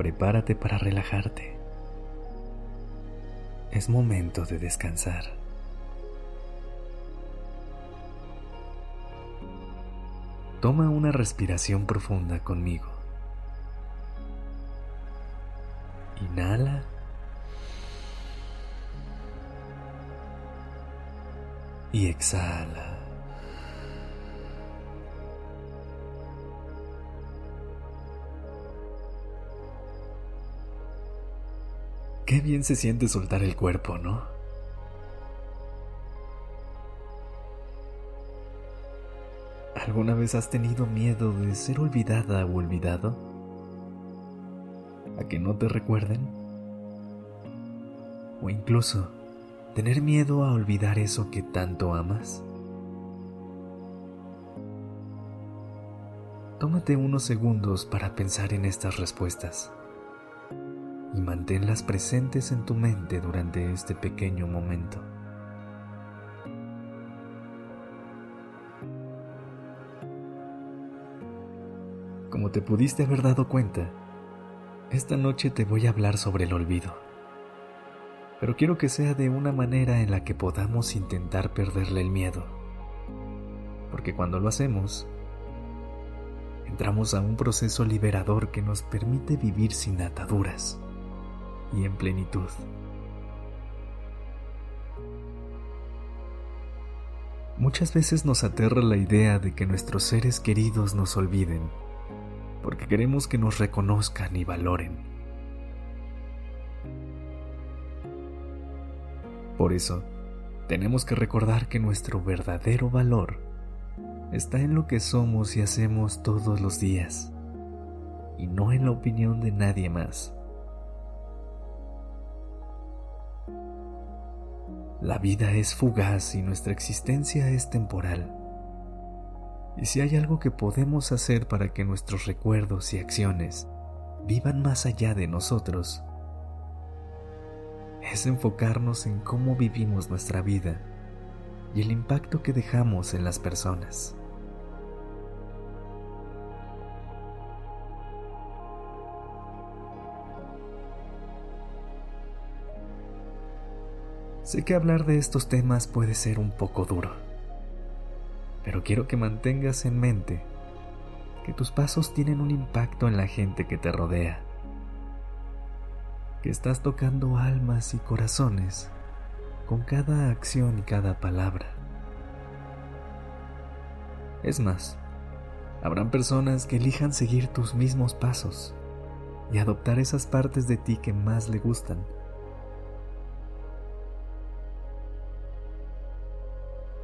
Prepárate para relajarte. Es momento de descansar. Toma una respiración profunda conmigo. Inhala. Y exhala. Qué bien se siente soltar el cuerpo, ¿no? ¿Alguna vez has tenido miedo de ser olvidada o olvidado? ¿A que no te recuerden? ¿O incluso tener miedo a olvidar eso que tanto amas? Tómate unos segundos para pensar en estas respuestas y manténlas presentes en tu mente durante este pequeño momento. Como te pudiste haber dado cuenta, esta noche te voy a hablar sobre el olvido. Pero quiero que sea de una manera en la que podamos intentar perderle el miedo. Porque cuando lo hacemos, entramos a un proceso liberador que nos permite vivir sin ataduras y en plenitud. Muchas veces nos aterra la idea de que nuestros seres queridos nos olviden, porque queremos que nos reconozcan y valoren. Por eso, tenemos que recordar que nuestro verdadero valor está en lo que somos y hacemos todos los días, y no en la opinión de nadie más. La vida es fugaz y nuestra existencia es temporal. Y si hay algo que podemos hacer para que nuestros recuerdos y acciones vivan más allá de nosotros, es enfocarnos en cómo vivimos nuestra vida y el impacto que dejamos en las personas. Sé que hablar de estos temas puede ser un poco duro, pero quiero que mantengas en mente que tus pasos tienen un impacto en la gente que te rodea, que estás tocando almas y corazones con cada acción y cada palabra. Es más, habrán personas que elijan seguir tus mismos pasos y adoptar esas partes de ti que más le gustan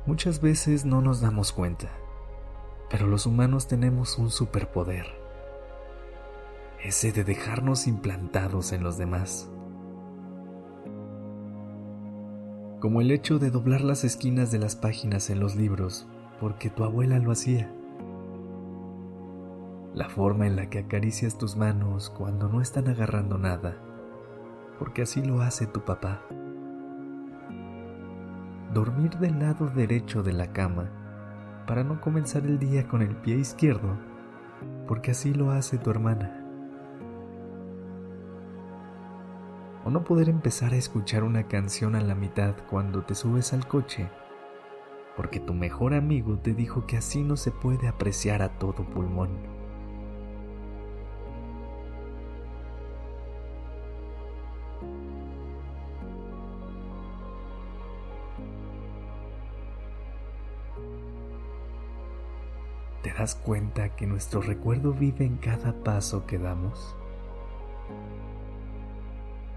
Muchas veces no nos damos cuenta, pero los humanos tenemos un superpoder, ese de dejarnos implantados en los demás. Como el hecho de doblar las esquinas de las páginas en los libros porque tu abuela lo hacía. La forma en la que acaricias tus manos cuando no están agarrando nada, porque así lo hace tu papá dormir del lado derecho de la cama para no comenzar el día con el pie izquierdo, porque así lo hace tu hermana. O no poder empezar a escuchar una canción a la mitad cuando te subes al coche, porque tu mejor amigo te dijo que así no se puede apreciar a todo pulmón. ¿Te das cuenta que nuestro recuerdo vive en cada paso que damos?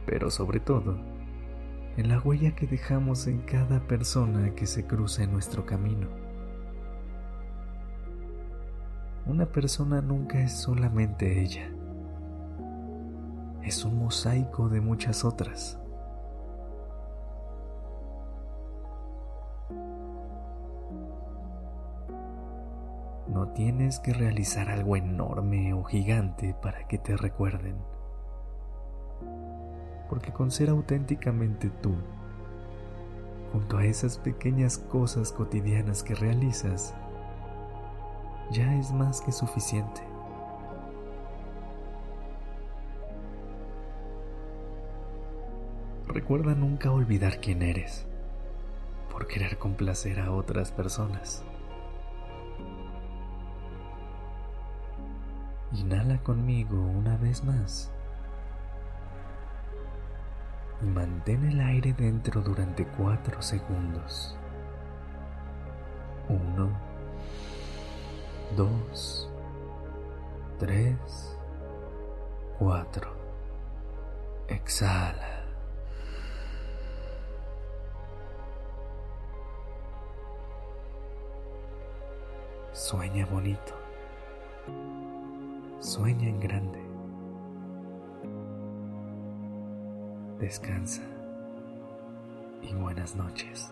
Pero sobre todo, en la huella que dejamos en cada persona que se cruza en nuestro camino. Una persona nunca es solamente ella. es un mosaico de muchas otras. Tienes que realizar algo enorme o gigante para que te recuerden. Porque con ser auténticamente tú, junto a esas pequeñas cosas cotidianas que realizas, ya es más que suficiente. Recuerda nunca olvidar quién eres por querer complacer a otras personas. Inhala conmigo una vez más. Y mantén el aire dentro durante cuatro segundos. Uno, dos, tres, cuatro. Exhala. Sueña bonito. Sueña en grande. Descansa y buenas noches.